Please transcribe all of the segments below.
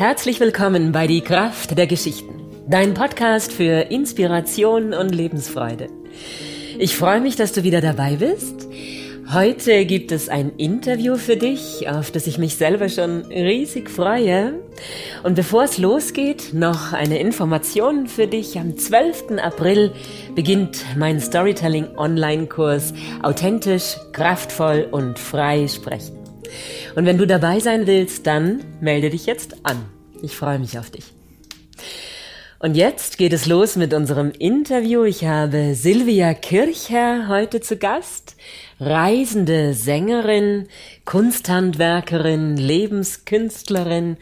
Herzlich willkommen bei Die Kraft der Geschichten, dein Podcast für Inspiration und Lebensfreude. Ich freue mich, dass du wieder dabei bist. Heute gibt es ein Interview für dich, auf das ich mich selber schon riesig freue. Und bevor es losgeht, noch eine Information für dich. Am 12. April beginnt mein Storytelling Online-Kurs Authentisch, kraftvoll und frei sprechen. Und wenn du dabei sein willst, dann melde dich jetzt an. Ich freue mich auf dich. Und jetzt geht es los mit unserem Interview. Ich habe Silvia Kircher heute zu Gast, reisende Sängerin, Kunsthandwerkerin, Lebenskünstlerin,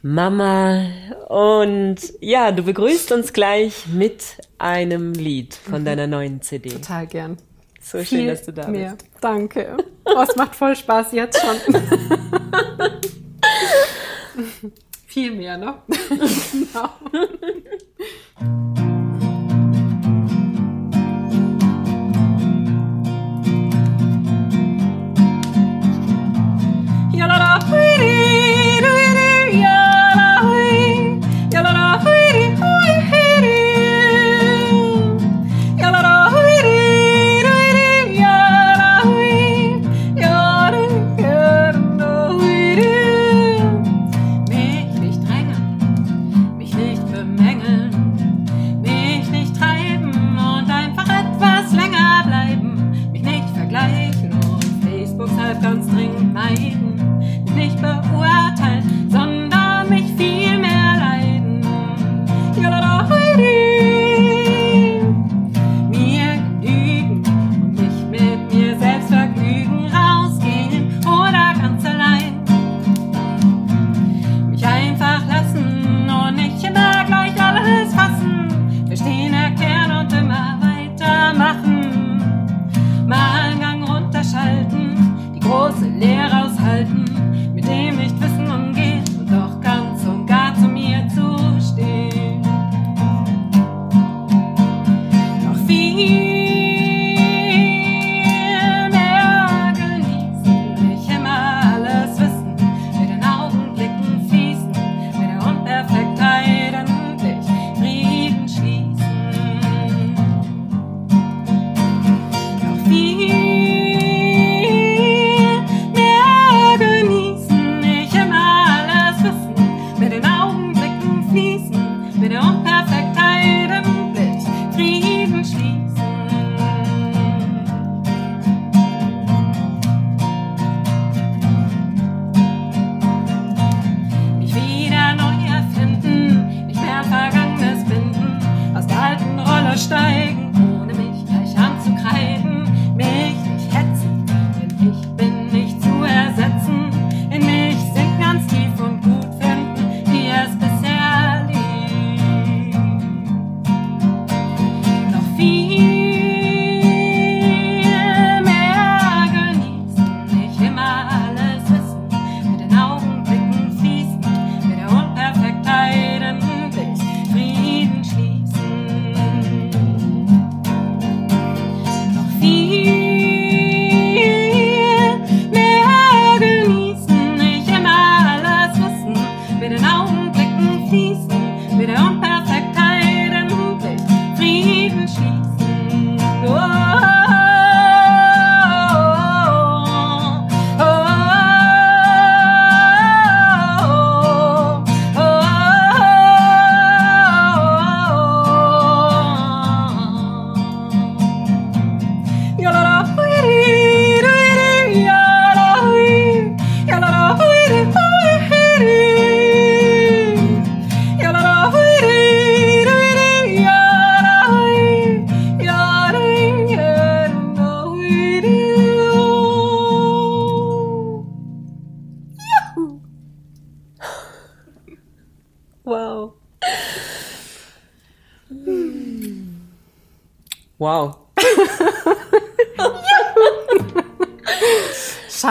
Mama. Und ja, du begrüßt uns gleich mit einem Lied von mhm. deiner neuen CD. Total gern. So Viel schön, dass du da mehr. Danke. Oh, es macht voll Spaß jetzt schon. Viel mehr, ne? genau.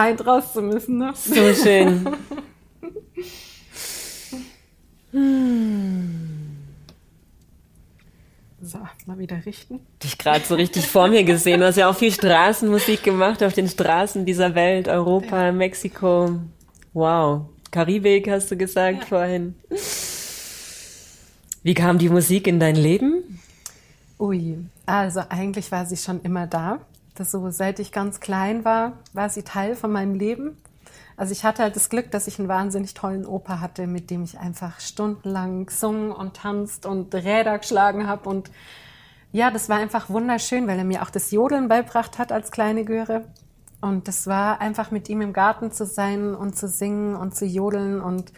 Scheint raus zu müssen, ne? So schön. So, mal wieder richten. Dich gerade so richtig vor mir gesehen. Du hast ja auch viel Straßenmusik gemacht auf den Straßen dieser Welt, Europa, Mexiko. Wow. Karibik, hast du gesagt ja. vorhin. Wie kam die Musik in dein Leben? Ui, also eigentlich war sie schon immer da. Das so, seit ich ganz klein war, war sie Teil von meinem Leben. Also ich hatte halt das Glück, dass ich einen wahnsinnig tollen Opa hatte, mit dem ich einfach stundenlang gesungen und tanzt und Räder geschlagen habe. Und ja, das war einfach wunderschön, weil er mir auch das Jodeln beibracht hat als kleine Göre. Und das war einfach mit ihm im Garten zu sein und zu singen und zu jodeln und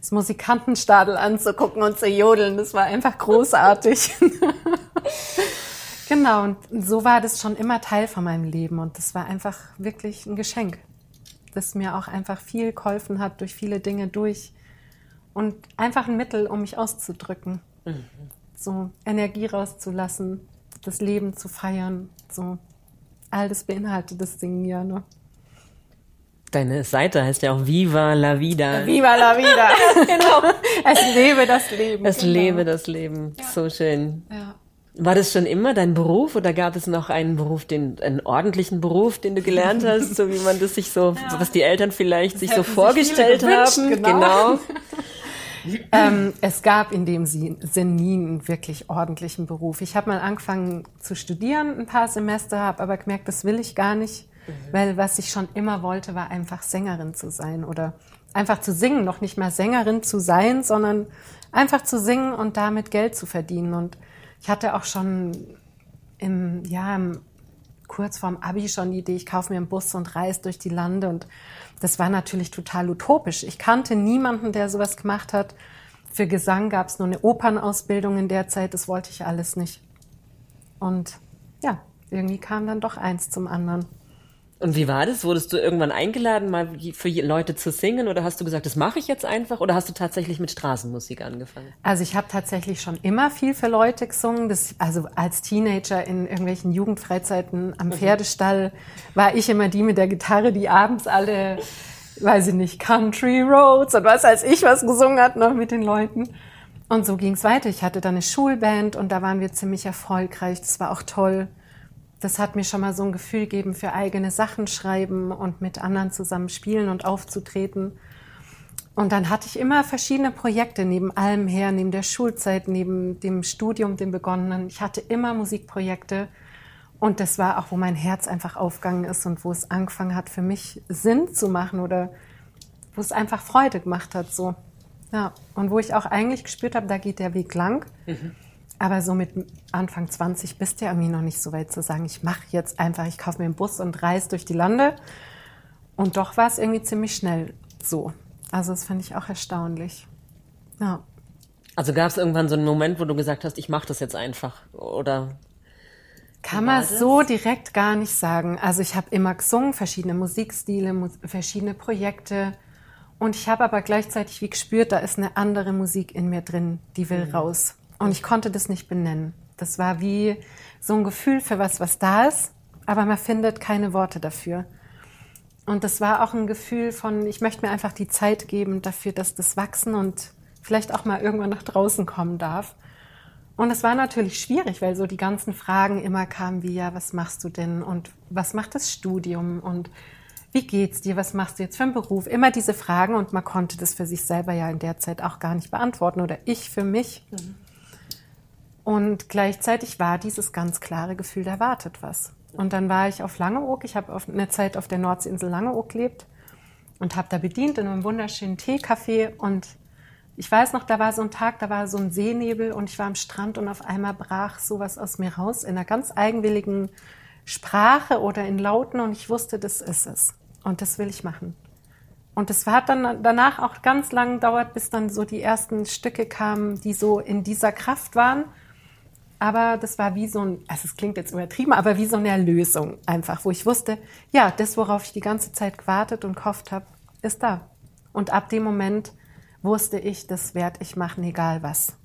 das Musikantenstadel anzugucken und zu jodeln. Das war einfach großartig. genau, und so war das schon immer Teil von meinem Leben und das war einfach wirklich ein Geschenk das mir auch einfach viel geholfen hat, durch viele Dinge durch. Und einfach ein Mittel, um mich auszudrücken. Mhm. So Energie rauszulassen, das Leben zu feiern. So all das beinhaltet das Ding ja. Ne? Deine Seite heißt ja auch Viva la Vida. Viva la Vida. genau. Es lebe das Leben. Es genau. lebe das Leben. Ja. So schön. Ja. War das schon immer dein Beruf oder gab es noch einen Beruf, den, einen ordentlichen Beruf, den du gelernt hast, so wie man das sich so, ja. was die Eltern vielleicht das sich so vorgestellt haben? Genau. genau. ähm, es gab in dem Sinn nie einen wirklich ordentlichen Beruf. Ich habe mal angefangen zu studieren, ein paar Semester, habe aber gemerkt, das will ich gar nicht, mhm. weil was ich schon immer wollte, war einfach Sängerin zu sein oder einfach zu singen, noch nicht mal Sängerin zu sein, sondern einfach zu singen und damit Geld zu verdienen und ich hatte auch schon im, ja, im, kurz vorm Abi schon die Idee, ich kaufe mir einen Bus und reise durch die Lande. Und das war natürlich total utopisch. Ich kannte niemanden, der sowas gemacht hat. Für Gesang gab es nur eine Opernausbildung in der Zeit. Das wollte ich alles nicht. Und ja, irgendwie kam dann doch eins zum anderen. Und wie war das? Wurdest du irgendwann eingeladen, mal für Leute zu singen oder hast du gesagt, das mache ich jetzt einfach oder hast du tatsächlich mit Straßenmusik angefangen? Also ich habe tatsächlich schon immer viel für Leute gesungen. Das, also als Teenager in irgendwelchen Jugendfreizeiten am mhm. Pferdestall war ich immer die mit der Gitarre, die abends alle, weiß ich nicht, Country Roads und was als ich was gesungen hat noch mit den Leuten. Und so ging es weiter. Ich hatte dann eine Schulband und da waren wir ziemlich erfolgreich. Das war auch toll das hat mir schon mal so ein Gefühl gegeben für eigene Sachen schreiben und mit anderen zusammen spielen und aufzutreten. Und dann hatte ich immer verschiedene Projekte neben allem her, neben der Schulzeit, neben dem Studium, dem begonnenen. Ich hatte immer Musikprojekte. Und das war auch, wo mein Herz einfach aufgegangen ist und wo es angefangen hat, für mich Sinn zu machen oder wo es einfach Freude gemacht hat, so. Ja. Und wo ich auch eigentlich gespürt habe, da geht der Weg lang. Mhm. Aber so mit Anfang 20 bist du ja irgendwie noch nicht so weit zu sagen, ich mache jetzt einfach, ich kaufe mir einen Bus und reise durch die Lande. Und doch war es irgendwie ziemlich schnell so. Also das fand ich auch erstaunlich. Ja. Also gab es irgendwann so einen Moment, wo du gesagt hast, ich mache das jetzt einfach, oder? Kann man so direkt gar nicht sagen. Also ich habe immer gesungen, verschiedene Musikstile, mu verschiedene Projekte. Und ich habe aber gleichzeitig wie gespürt, da ist eine andere Musik in mir drin, die will mhm. raus. Und ich konnte das nicht benennen. Das war wie so ein Gefühl für was, was da ist, aber man findet keine Worte dafür. Und das war auch ein Gefühl von, ich möchte mir einfach die Zeit geben dafür, dass das wachsen und vielleicht auch mal irgendwann nach draußen kommen darf. Und es war natürlich schwierig, weil so die ganzen Fragen immer kamen wie, ja, was machst du denn und was macht das Studium und wie geht's dir, was machst du jetzt für einen Beruf? Immer diese Fragen und man konnte das für sich selber ja in der Zeit auch gar nicht beantworten oder ich für mich. Mhm. Und gleichzeitig war dieses ganz klare Gefühl, da wartet was. Und dann war ich auf Langeoog. Ich habe eine Zeit auf der Nordseeinsel Langeoog gelebt und habe da bedient in einem wunderschönen Teecafé. Und ich weiß noch, da war so ein Tag, da war so ein Seenebel und ich war am Strand und auf einmal brach sowas aus mir raus in einer ganz eigenwilligen Sprache oder in Lauten und ich wusste, das ist es. Und das will ich machen. Und es hat dann danach auch ganz lang gedauert, bis dann so die ersten Stücke kamen, die so in dieser Kraft waren. Aber das war wie so ein, also es klingt jetzt übertrieben, aber wie so eine Erlösung einfach, wo ich wusste, ja, das, worauf ich die ganze Zeit gewartet und gehofft habe, ist da. Und ab dem Moment wusste ich, das werde ich machen, egal was.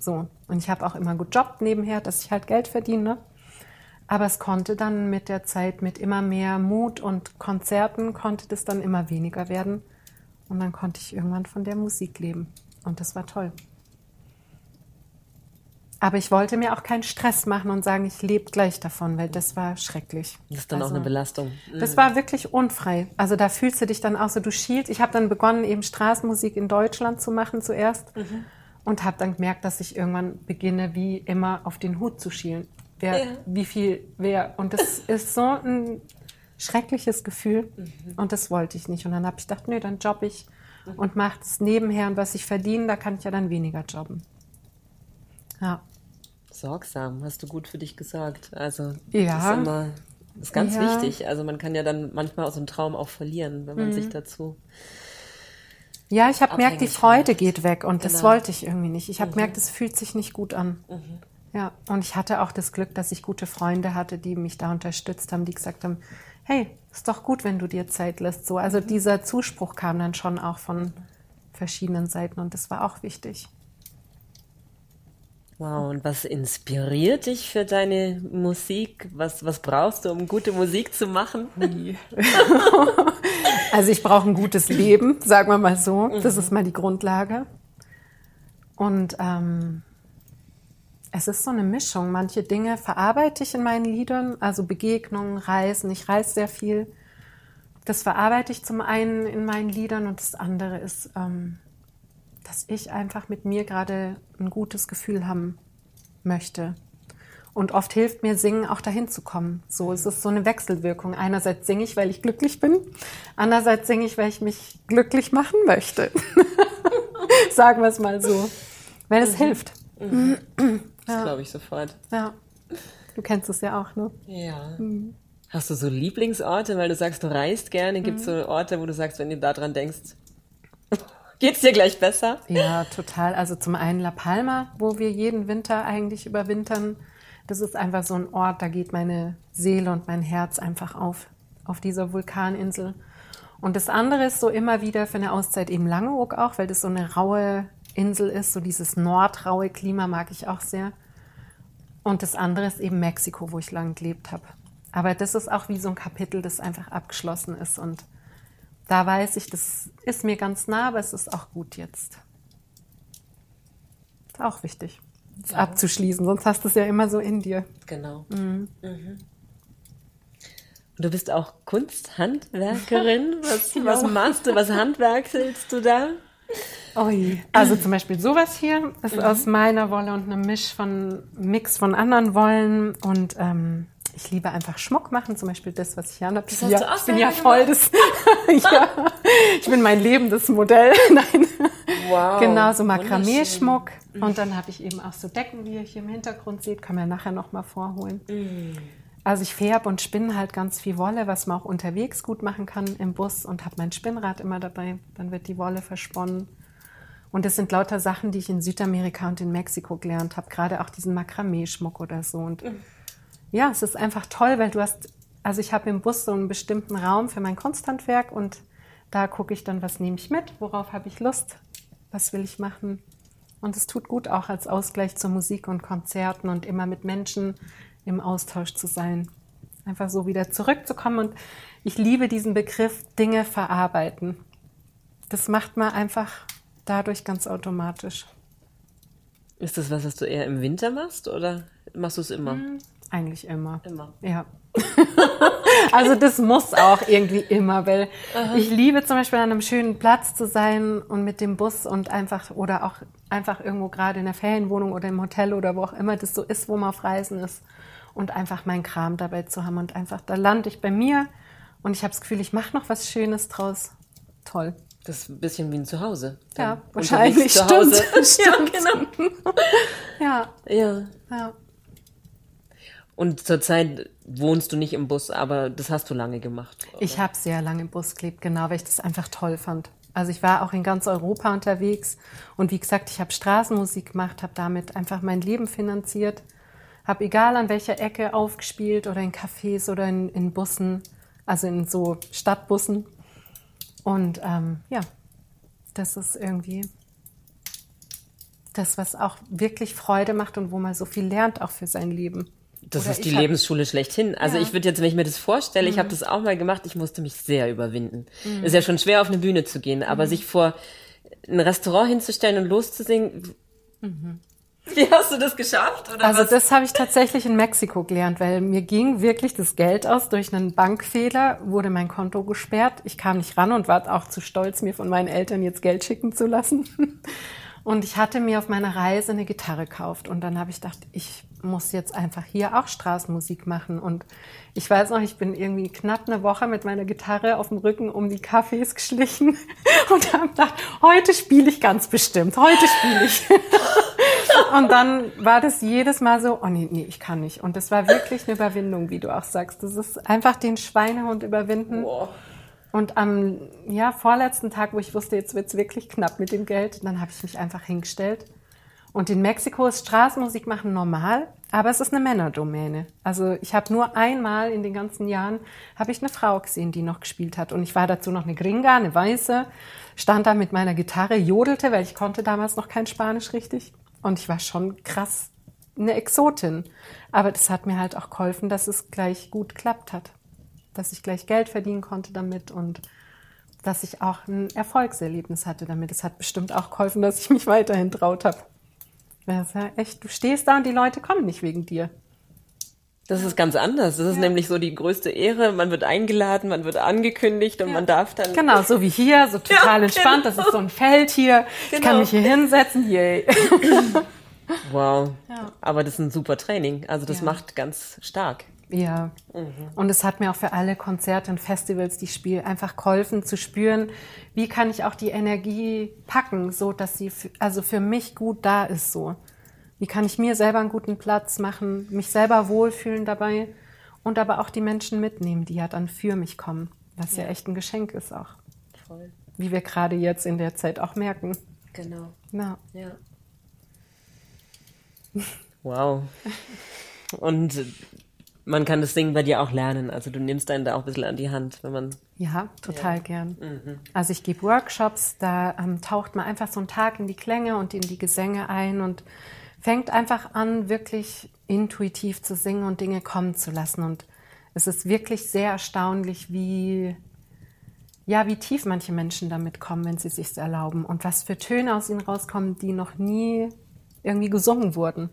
So. Und ich habe auch immer gut Job nebenher, dass ich halt Geld verdiene. Aber es konnte dann mit der Zeit, mit immer mehr Mut und Konzerten, konnte das dann immer weniger werden. Und dann konnte ich irgendwann von der Musik leben. Und das war toll. Aber ich wollte mir auch keinen Stress machen und sagen, ich lebe gleich davon, weil das war schrecklich. Das ist dann also, auch eine Belastung. Das war wirklich unfrei. Also da fühlst du dich dann auch so, du schielst. Ich habe dann begonnen, eben Straßenmusik in Deutschland zu machen zuerst mhm. und habe dann gemerkt, dass ich irgendwann beginne, wie immer auf den Hut zu schielen. Wer, ja. wie viel, wer. Und das ist so ein schreckliches Gefühl mhm. und das wollte ich nicht. Und dann habe ich gedacht, nö, dann jobbe ich mhm. und mache es nebenher und was ich verdiene, da kann ich ja dann weniger jobben. Ja. Sorgsam, hast du gut für dich gesagt. Also ja. das ist immer ist ganz ja. wichtig. Also man kann ja dann manchmal aus einem Traum auch verlieren, wenn man mhm. sich dazu. Ja, ich habe gemerkt, die Freude macht. geht weg und genau. das wollte ich irgendwie nicht. Ich habe mhm. gemerkt, es fühlt sich nicht gut an. Mhm. Ja, und ich hatte auch das Glück, dass ich gute Freunde hatte, die mich da unterstützt haben, die gesagt haben, hey, ist doch gut, wenn du dir Zeit lässt. So, also mhm. dieser Zuspruch kam dann schon auch von verschiedenen Seiten und das war auch wichtig. Wow, und was inspiriert dich für deine Musik? Was, was brauchst du, um gute Musik zu machen? also ich brauche ein gutes Leben, sagen wir mal so. Das ist mal die Grundlage. Und ähm, es ist so eine Mischung. Manche Dinge verarbeite ich in meinen Liedern, also Begegnungen, Reisen. Ich reise sehr viel. Das verarbeite ich zum einen in meinen Liedern und das andere ist ähm, dass ich einfach mit mir gerade ein gutes Gefühl haben möchte. Und oft hilft mir Singen auch dahin zu kommen. So es ist so eine Wechselwirkung. Einerseits singe ich, weil ich glücklich bin. Andererseits singe ich, weil ich mich glücklich machen möchte. Sagen wir es mal so. Weil es mhm. hilft. Mhm. Das ja. glaube ich sofort. Ja. Du kennst es ja auch, ne? Ja. Mhm. Hast du so Lieblingsorte, weil du sagst, du reist gerne? Gibt es mhm. so Orte, wo du sagst, wenn du daran denkst, Geht's dir gleich besser? Ja, total. Also zum einen La Palma, wo wir jeden Winter eigentlich überwintern. Das ist einfach so ein Ort, da geht meine Seele und mein Herz einfach auf, auf dieser Vulkaninsel. Und das andere ist so immer wieder für eine Auszeit eben Langeoog auch, weil das so eine raue Insel ist, so dieses nordraue Klima mag ich auch sehr. Und das andere ist eben Mexiko, wo ich lange gelebt habe. Aber das ist auch wie so ein Kapitel, das einfach abgeschlossen ist und da weiß ich, das ist mir ganz nah, aber es ist auch gut jetzt. Ist auch wichtig, ja. abzuschließen, sonst hast du es ja immer so in dir. Genau. Mhm. Mhm. Du bist auch Kunsthandwerkerin. Was, ja. was machst du? Was handwerkelst du da? Oi. Also zum Beispiel sowas hier ist mhm. aus meiner Wolle und einem Misch von Mix von anderen Wollen und ähm, ich liebe einfach Schmuck machen, zum Beispiel das, was ich hier habe. Ich, ja, ich bin ja voll das, ja, ich bin mein lebendes Modell. Nein. Wow. Genau, so Makramee-Schmuck. Mhm. Und dann habe ich eben auch so Decken, wie ihr hier im Hintergrund seht, kann man nachher nochmal vorholen. Mm. Also ich färbe und spinne halt ganz viel Wolle, was man auch unterwegs gut machen kann im Bus und habe mein Spinnrad immer dabei. Dann wird die Wolle versponnen. Und das sind lauter Sachen, die ich in Südamerika und in Mexiko gelernt habe, gerade auch diesen Makramee-Schmuck oder so. Und mm ja, es ist einfach toll, weil du hast, also ich habe im Bus so einen bestimmten Raum für mein Kunsthandwerk und da gucke ich dann, was nehme ich mit, worauf habe ich Lust, was will ich machen. Und es tut gut auch als Ausgleich zur Musik und Konzerten und immer mit Menschen im Austausch zu sein. Einfach so wieder zurückzukommen. Und ich liebe diesen Begriff Dinge verarbeiten. Das macht man einfach dadurch ganz automatisch. Ist das was, was du eher im Winter machst oder machst du es immer? Hm, eigentlich immer. Immer. Ja. also das muss auch irgendwie immer, weil Aha. ich liebe zum Beispiel an einem schönen Platz zu sein und mit dem Bus und einfach oder auch einfach irgendwo gerade in der Ferienwohnung oder im Hotel oder wo auch immer das so ist, wo man auf Reisen ist und einfach meinen Kram dabei zu haben und einfach da lande ich bei mir und ich habe das Gefühl, ich mache noch was Schönes draus. Toll. Das ist ein bisschen wie ein Zuhause. Ja, wahrscheinlich. Hause. Stimmt. ja, genau. ja. Ja. Ja. Und zurzeit wohnst du nicht im Bus, aber das hast du lange gemacht. Oder? Ich habe sehr lange im Bus gelebt, genau, weil ich das einfach toll fand. Also ich war auch in ganz Europa unterwegs und wie gesagt, ich habe Straßenmusik gemacht, habe damit einfach mein Leben finanziert, habe egal an welcher Ecke aufgespielt oder in Cafés oder in, in Bussen, also in so Stadtbussen. Und ähm, ja, das ist irgendwie das, was auch wirklich Freude macht und wo man so viel lernt auch für sein Leben. Das Oder ist die Lebensschule schlechthin. Also ja. ich würde jetzt, wenn ich mir das vorstelle, mhm. ich habe das auch mal gemacht, ich musste mich sehr überwinden. Mhm. Ist ja schon schwer, auf eine Bühne zu gehen, aber mhm. sich vor ein Restaurant hinzustellen und loszusingen, mhm. Wie hast du das geschafft? Oder also was? das habe ich tatsächlich in Mexiko gelernt, weil mir ging wirklich das Geld aus. Durch einen Bankfehler wurde mein Konto gesperrt. Ich kam nicht ran und war auch zu stolz, mir von meinen Eltern jetzt Geld schicken zu lassen. Und ich hatte mir auf meiner Reise eine Gitarre gekauft und dann habe ich gedacht, ich muss jetzt einfach hier auch Straßenmusik machen. Und ich weiß noch, ich bin irgendwie knapp eine Woche mit meiner Gitarre auf dem Rücken um die Cafés geschlichen und habe gedacht, heute spiele ich ganz bestimmt, heute spiele ich. und dann war das jedes Mal so, oh nee, nee, ich kann nicht. Und das war wirklich eine Überwindung, wie du auch sagst. Das ist einfach den Schweinehund überwinden. Wow und am ja, vorletzten Tag, wo ich wusste, jetzt wird's wirklich knapp mit dem Geld, dann habe ich mich einfach hingestellt. Und in Mexiko ist Straßenmusik machen normal, aber es ist eine Männerdomäne. Also ich habe nur einmal in den ganzen Jahren habe ich eine Frau gesehen, die noch gespielt hat. Und ich war dazu noch eine Gringa, eine Weiße, stand da mit meiner Gitarre, jodelte, weil ich konnte damals noch kein Spanisch richtig. Und ich war schon krass eine Exotin. Aber das hat mir halt auch geholfen, dass es gleich gut klappt hat dass ich gleich Geld verdienen konnte damit und dass ich auch ein Erfolgserlebnis hatte damit. Es hat bestimmt auch geholfen, dass ich mich weiterhin traut habe. Das ist ja echt, du stehst da und die Leute kommen nicht wegen dir. Das ist ganz anders. Das ist ja. nämlich so die größte Ehre. Man wird eingeladen, man wird angekündigt und ja. man darf dann. Genau, so wie hier, so total entspannt. Genau. Das ist so ein Feld hier. Genau. Ich kann genau. mich hier hinsetzen. Yay. wow. Aber das ist ein super Training. Also das macht ganz stark. Ja. Mhm. Und es hat mir auch für alle Konzerte und Festivals, die ich spiele, einfach geholfen zu spüren, wie kann ich auch die Energie packen, so dass sie also für mich gut da ist so. Wie kann ich mir selber einen guten Platz machen, mich selber wohlfühlen dabei und aber auch die Menschen mitnehmen, die ja dann für mich kommen, was ja, ja echt ein Geschenk ist auch. Voll. Wie wir gerade jetzt in der Zeit auch merken. Genau. Ja. ja. Wow. Und man kann das Ding bei dir auch lernen. Also du nimmst einen da auch ein bisschen an die Hand, wenn man. Ja, total ja. gern. Mhm. Also ich gebe Workshops, da ähm, taucht man einfach so einen Tag in die Klänge und in die Gesänge ein und fängt einfach an, wirklich intuitiv zu singen und Dinge kommen zu lassen. Und es ist wirklich sehr erstaunlich, wie, ja, wie tief manche Menschen damit kommen, wenn sie es sich erlauben und was für Töne aus ihnen rauskommen, die noch nie irgendwie gesungen wurden.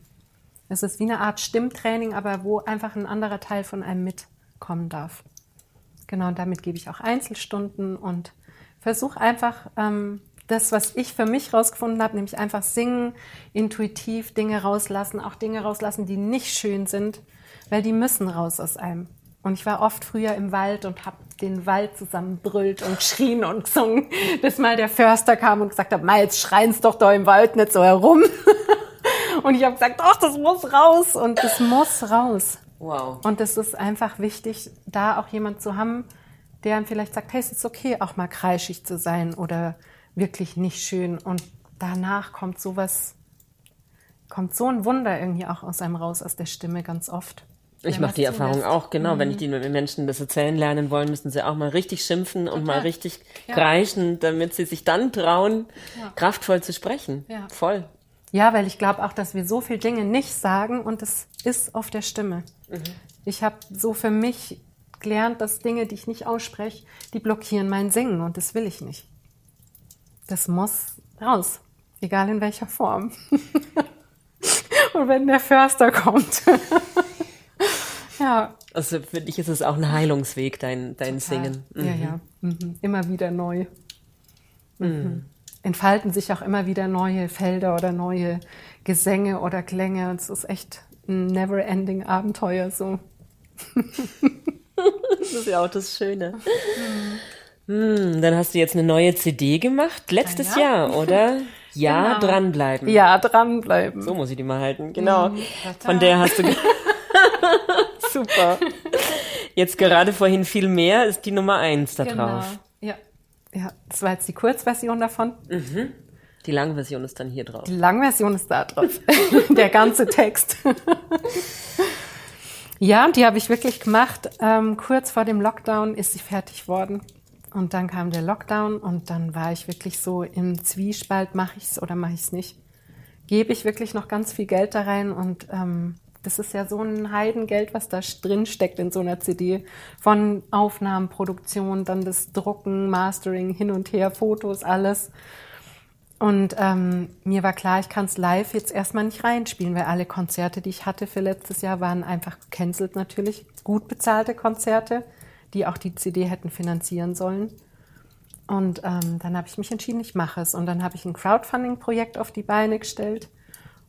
Es ist wie eine Art Stimmtraining, aber wo einfach ein anderer Teil von einem mitkommen darf. Genau, und damit gebe ich auch Einzelstunden und versuche einfach ähm, das, was ich für mich rausgefunden habe, nämlich einfach singen, intuitiv Dinge rauslassen, auch Dinge rauslassen, die nicht schön sind, weil die müssen raus aus einem. Und ich war oft früher im Wald und habe den Wald zusammenbrüllt und geschrien und gesungen, bis mal der Förster kam und gesagt hat, Miles, schreien's doch da im Wald nicht so herum. Und ich habe gesagt, doch, das muss raus und das muss raus. Wow. Und es ist einfach wichtig, da auch jemand zu haben, der einem vielleicht sagt, hey, es ist okay, auch mal kreischig zu sein oder wirklich nicht schön. Und danach kommt sowas, kommt so ein Wunder irgendwie auch aus einem raus, aus der Stimme ganz oft. Ich mache die Erfahrung auch, genau. Mhm. Wenn ich die Menschen das erzählen lernen wollen, müssen sie auch mal richtig schimpfen und mal richtig ja. kreischen, damit sie sich dann trauen, ja. kraftvoll zu sprechen. Ja. Voll. Ja, weil ich glaube auch, dass wir so viele Dinge nicht sagen und es ist auf der Stimme. Mhm. Ich habe so für mich gelernt, dass Dinge, die ich nicht ausspreche, die blockieren mein Singen und das will ich nicht. Das muss raus, egal in welcher Form. und wenn der Förster kommt. ja. Also für dich ist es auch ein Heilungsweg, dein, dein Singen. Mhm. Ja, ja. Mhm. Immer wieder neu. Mhm. Entfalten sich auch immer wieder neue Felder oder neue Gesänge oder Klänge. Es ist echt ein never-ending Abenteuer so. das ist ja auch das Schöne. Hm, dann hast du jetzt eine neue CD gemacht, letztes ja, ja. Jahr, oder? Ja, genau. dranbleiben. Ja, dranbleiben. So muss ich die mal halten, genau. Mhm, Von der hast du. Super. Jetzt gerade vorhin viel mehr ist die Nummer eins da genau. drauf. Ja, das war jetzt die Kurzversion davon. Mhm. Die Langversion ist dann hier drauf. Die Langversion ist da drauf. Der ganze Text. ja, und die habe ich wirklich gemacht. Ähm, kurz vor dem Lockdown ist sie fertig worden. Und dann kam der Lockdown und dann war ich wirklich so im Zwiespalt, mache ich es oder mache ich es nicht. Gebe ich wirklich noch ganz viel Geld da rein und ähm, das ist ja so ein Heidengeld, was da drin steckt in so einer CD. Von Aufnahmen, Produktion, dann das Drucken, Mastering, hin und her, Fotos, alles. Und ähm, mir war klar, ich kann es live jetzt erstmal nicht reinspielen, weil alle Konzerte, die ich hatte für letztes Jahr, waren einfach gecancelt natürlich. Gut bezahlte Konzerte, die auch die CD hätten finanzieren sollen. Und ähm, dann habe ich mich entschieden, ich mache es. Und dann habe ich ein Crowdfunding-Projekt auf die Beine gestellt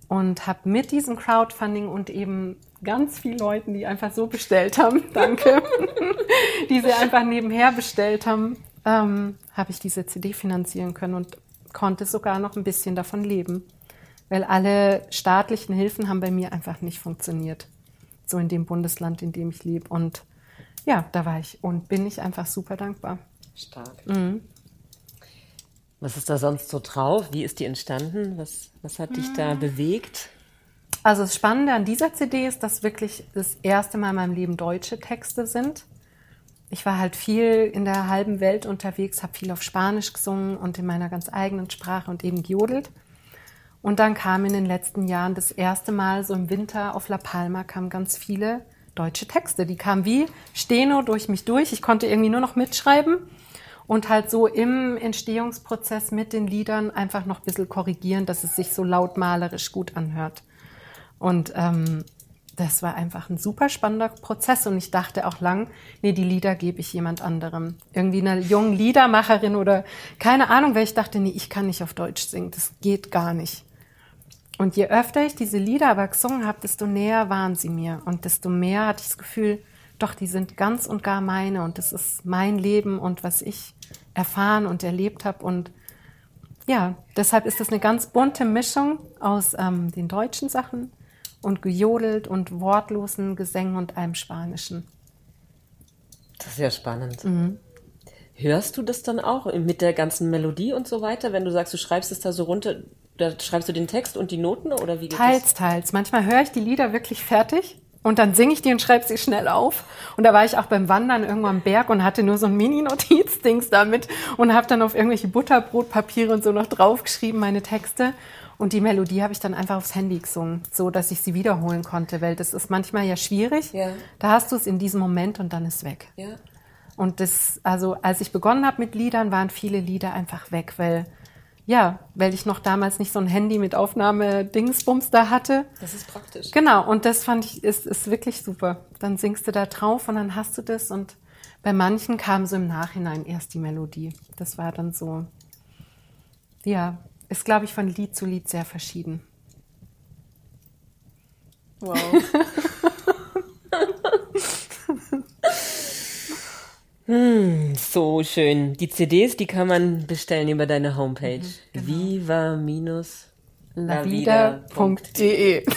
und habe mit diesem Crowdfunding und eben ganz vielen Leuten, die einfach so bestellt haben, danke, die sie einfach nebenher bestellt haben, ähm, habe ich diese CD finanzieren können und konnte sogar noch ein bisschen davon leben, weil alle staatlichen Hilfen haben bei mir einfach nicht funktioniert, so in dem Bundesland, in dem ich lebe. Und ja, da war ich und bin ich einfach super dankbar. Stark. Mhm. Was ist da sonst so drauf? Wie ist die entstanden? Was, was hat dich da mhm. bewegt? Also das Spannende an dieser CD ist, dass wirklich das erste Mal in meinem Leben deutsche Texte sind ich war halt viel in der halben Welt unterwegs, habe viel auf Spanisch gesungen und in meiner ganz eigenen Sprache und eben gejodelt. Und dann kam in den letzten Jahren das erste Mal so im Winter auf La Palma kamen ganz viele deutsche Texte. Die kamen wie Steno durch mich durch. Ich konnte irgendwie nur noch mitschreiben und halt so im Entstehungsprozess mit den Liedern einfach noch ein bisschen korrigieren, dass es sich so lautmalerisch gut anhört. Und ähm, das war einfach ein super spannender Prozess und ich dachte auch lang, nee, die Lieder gebe ich jemand anderem. Irgendwie einer jungen Liedermacherin oder keine Ahnung, weil ich dachte, nee, ich kann nicht auf Deutsch singen, das geht gar nicht. Und je öfter ich diese Lieder aber gesungen habe, desto näher waren sie mir und desto mehr hatte ich das Gefühl, doch, die sind ganz und gar meine und das ist mein Leben und was ich erfahren und erlebt habe und ja, deshalb ist das eine ganz bunte Mischung aus ähm, den deutschen Sachen, und gejodelt und wortlosen Gesängen und einem Spanischen. Das ist ja spannend. Mhm. Hörst du das dann auch mit der ganzen Melodie und so weiter, wenn du sagst, du schreibst es da so runter, da schreibst du den Text und die Noten oder wie geht Teils, das? teils. Manchmal höre ich die Lieder wirklich fertig und dann singe ich die und schreibe sie schnell auf. Und da war ich auch beim Wandern irgendwo am Berg und hatte nur so ein Mini-Notizdings damit und habe dann auf irgendwelche Butterbrotpapiere und so noch draufgeschrieben, meine Texte. Und die Melodie habe ich dann einfach aufs Handy gesungen, so dass ich sie wiederholen konnte, weil das ist manchmal ja schwierig. Ja. Da hast du es in diesem Moment und dann ist weg. Ja. Und das, also als ich begonnen habe mit Liedern, waren viele Lieder einfach weg, weil ja, weil ich noch damals nicht so ein Handy mit Aufnahme-Dingsbums da hatte. Das ist praktisch. Genau, und das fand ich, ist, ist wirklich super. Dann singst du da drauf und dann hast du das und bei manchen kam so im Nachhinein erst die Melodie. Das war dann so, ja, ist, glaube ich, von Lied zu Lied sehr verschieden. Wow. hm, so schön. Die CDs, die kann man bestellen über deine Homepage. Mhm, genau. Viva-lavida.de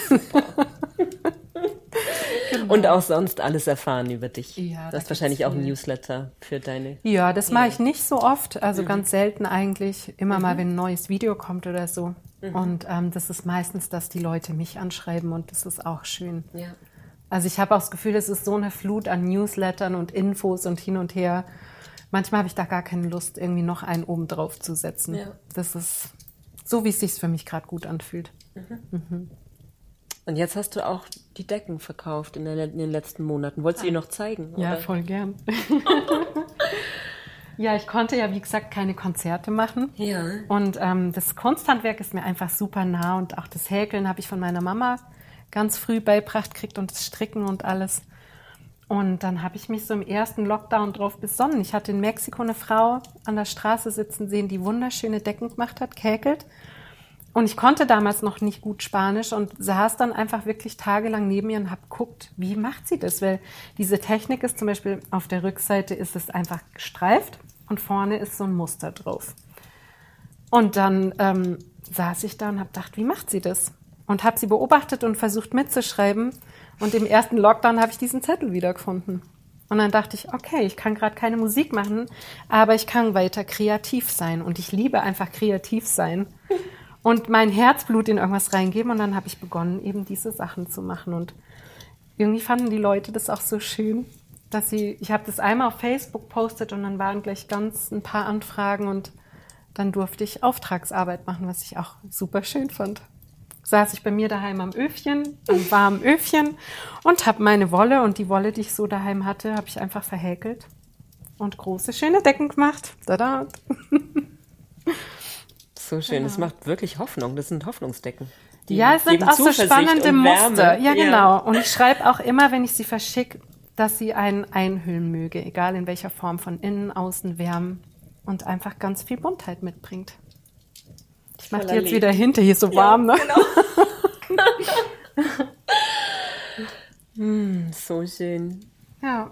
Genau. Und auch sonst alles erfahren über dich. Ja, du hast wahrscheinlich auch ein Newsletter für deine. Ja, das mache ich nicht so oft, also mhm. ganz selten eigentlich. Immer mhm. mal, wenn ein neues Video kommt oder so. Mhm. Und ähm, das ist meistens, dass die Leute mich anschreiben und das ist auch schön. Ja. Also ich habe auch das Gefühl, es ist so eine Flut an Newslettern und Infos und hin und her. Manchmal habe ich da gar keine Lust, irgendwie noch einen oben drauf zu setzen. Ja. Das ist so, wie es sich für mich gerade gut anfühlt. Mhm. Mhm. Und jetzt hast du auch die Decken verkauft in, der, in den letzten Monaten. Wolltest du ihr noch zeigen? Ja, oder? voll gern. ja, ich konnte ja, wie gesagt, keine Konzerte machen. Ja. Und ähm, das Kunsthandwerk ist mir einfach super nah und auch das Häkeln habe ich von meiner Mama ganz früh beibracht gekriegt und das Stricken und alles. Und dann habe ich mich so im ersten Lockdown drauf besonnen. Ich hatte in Mexiko eine Frau an der Straße sitzen sehen, die wunderschöne Decken gemacht hat, käkelt. Und ich konnte damals noch nicht gut Spanisch und saß dann einfach wirklich tagelang neben mir und habe geguckt, wie macht sie das? Weil diese Technik ist zum Beispiel auf der Rückseite ist es einfach gestreift und vorne ist so ein Muster drauf. Und dann ähm, saß ich da und habe gedacht, wie macht sie das? Und habe sie beobachtet und versucht mitzuschreiben. Und im ersten Lockdown habe ich diesen Zettel wiedergefunden. Und dann dachte ich, okay, ich kann gerade keine Musik machen, aber ich kann weiter kreativ sein. Und ich liebe einfach kreativ sein und mein Herzblut in irgendwas reingeben. Und dann habe ich begonnen, eben diese Sachen zu machen. Und irgendwie fanden die Leute das auch so schön, dass sie, ich habe das einmal auf Facebook postet und dann waren gleich ganz ein paar Anfragen und dann durfte ich Auftragsarbeit machen, was ich auch super schön fand. Saß ich bei mir daheim am Öfchen, am warmen Öfchen und habe meine Wolle und die Wolle, die ich so daheim hatte, habe ich einfach verhäkelt und große, schöne Decken gemacht. Tada! So schön. Es macht wirklich Hoffnung. Das sind Hoffnungsdecken. Die ja, es sind auch so spannende Muster. Ja, genau. Und ich schreibe auch immer, wenn ich sie verschicke, dass sie einen einhüllen möge, egal in welcher Form, von innen, außen, wärmen und einfach ganz viel Buntheit mitbringt. Ich mache die jetzt wieder hinter, hier ist so warm, ja, ne? Genau. hm, so schön. Ja.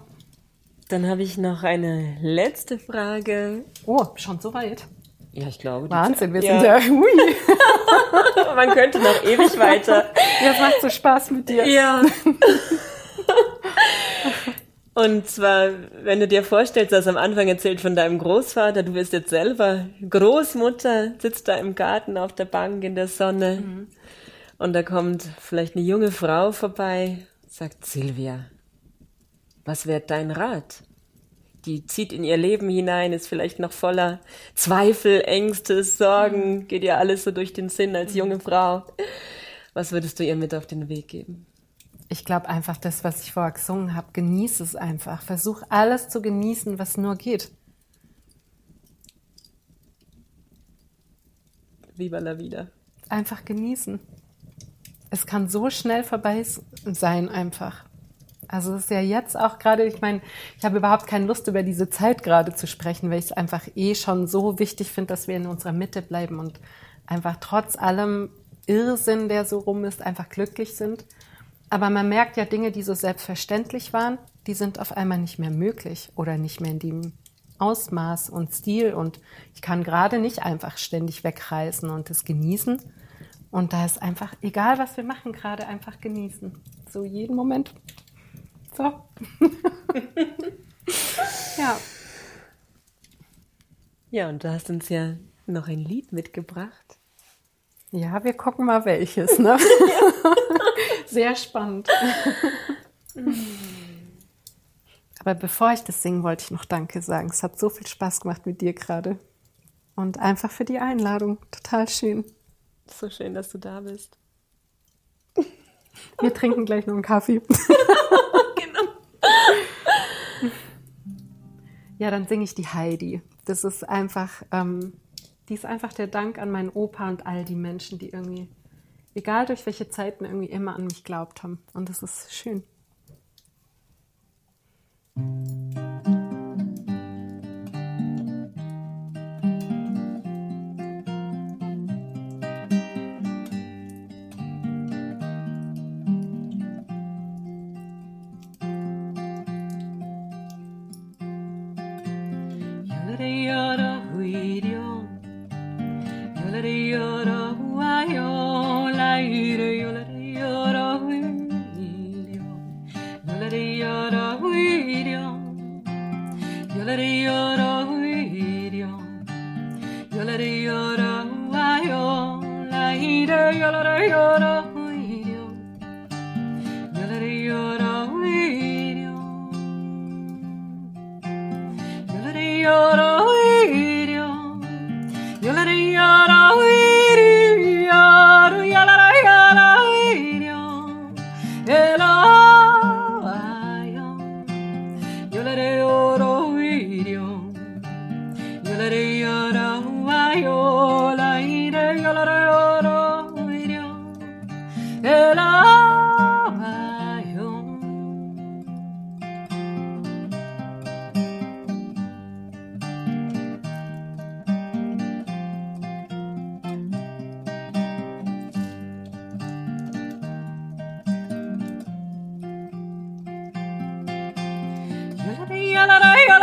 Dann habe ich noch eine letzte Frage. Oh, schon so weit. Ja, ich glaube. Wahnsinn, wir sind ja, hui. Man könnte noch ewig weiter. Ja, es macht so Spaß mit dir. Ja. Und zwar, wenn du dir vorstellst, dass am Anfang erzählt von deinem Großvater, du bist jetzt selber Großmutter, sitzt da im Garten auf der Bank in der Sonne mhm. und da kommt vielleicht eine junge Frau vorbei, sagt Silvia, was wäre dein Rat? Die zieht in ihr Leben hinein, ist vielleicht noch voller Zweifel, Ängste, Sorgen, mhm. geht ihr alles so durch den Sinn als junge Frau. Was würdest du ihr mit auf den Weg geben? Ich glaube einfach das, was ich vorher gesungen habe, genieß es einfach. Versuch alles zu genießen, was nur geht. Viva la vida. Einfach genießen. Es kann so schnell vorbei sein einfach. Also es ist ja jetzt auch gerade, ich meine, ich habe überhaupt keine Lust über diese Zeit gerade zu sprechen, weil ich es einfach eh schon so wichtig finde, dass wir in unserer Mitte bleiben und einfach trotz allem Irrsinn, der so rum ist, einfach glücklich sind. Aber man merkt ja Dinge, die so selbstverständlich waren, die sind auf einmal nicht mehr möglich oder nicht mehr in dem Ausmaß und Stil. Und ich kann gerade nicht einfach ständig wegreisen und es genießen. Und da ist einfach, egal was wir machen, gerade einfach genießen. So jeden Moment. So. ja. Ja, und du hast uns ja noch ein Lied mitgebracht. Ja, wir gucken mal welches. Ne? Sehr spannend. Aber bevor ich das singen, wollte ich noch Danke sagen. Es hat so viel Spaß gemacht mit dir gerade. Und einfach für die Einladung. Total schön. So schön, dass du da bist. Wir trinken gleich noch einen Kaffee. genau. Ja, dann singe ich die Heidi. Das ist einfach ähm, die ist einfach der Dank an meinen Opa und all die Menschen, die irgendwie, egal durch welche Zeiten, irgendwie immer an mich glaubt haben. Und das ist schön. がらないよ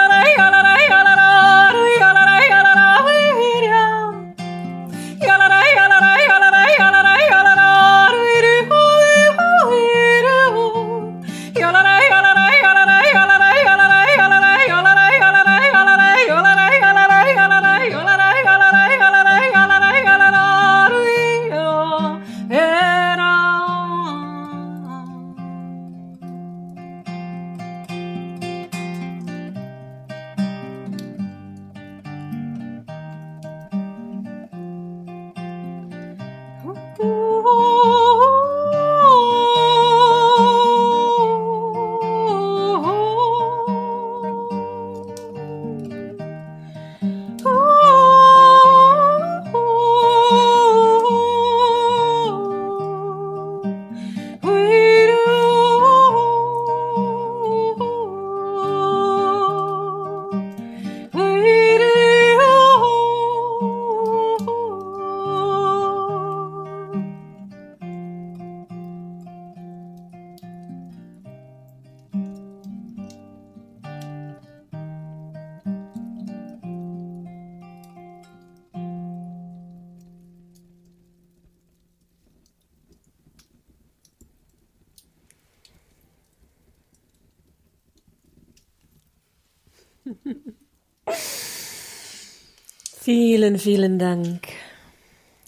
vielen, vielen Dank.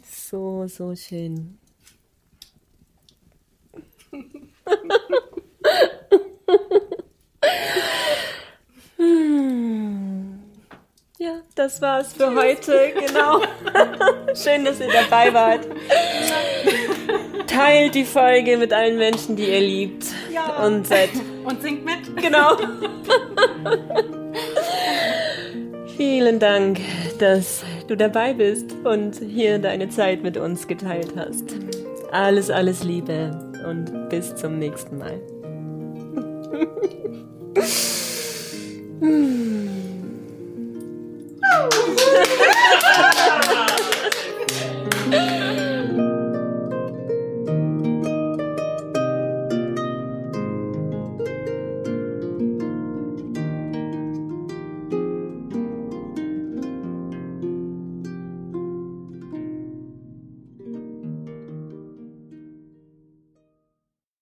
So, so schön. Ja, das war's für heute, genau. Schön, dass ihr dabei wart. Teilt die Folge mit allen Menschen, die ihr liebt. Ja. Und seid. Und singt mit. Genau. Vielen Dank, dass du dabei bist und hier deine Zeit mit uns geteilt hast. Alles, alles Liebe und bis zum nächsten Mal.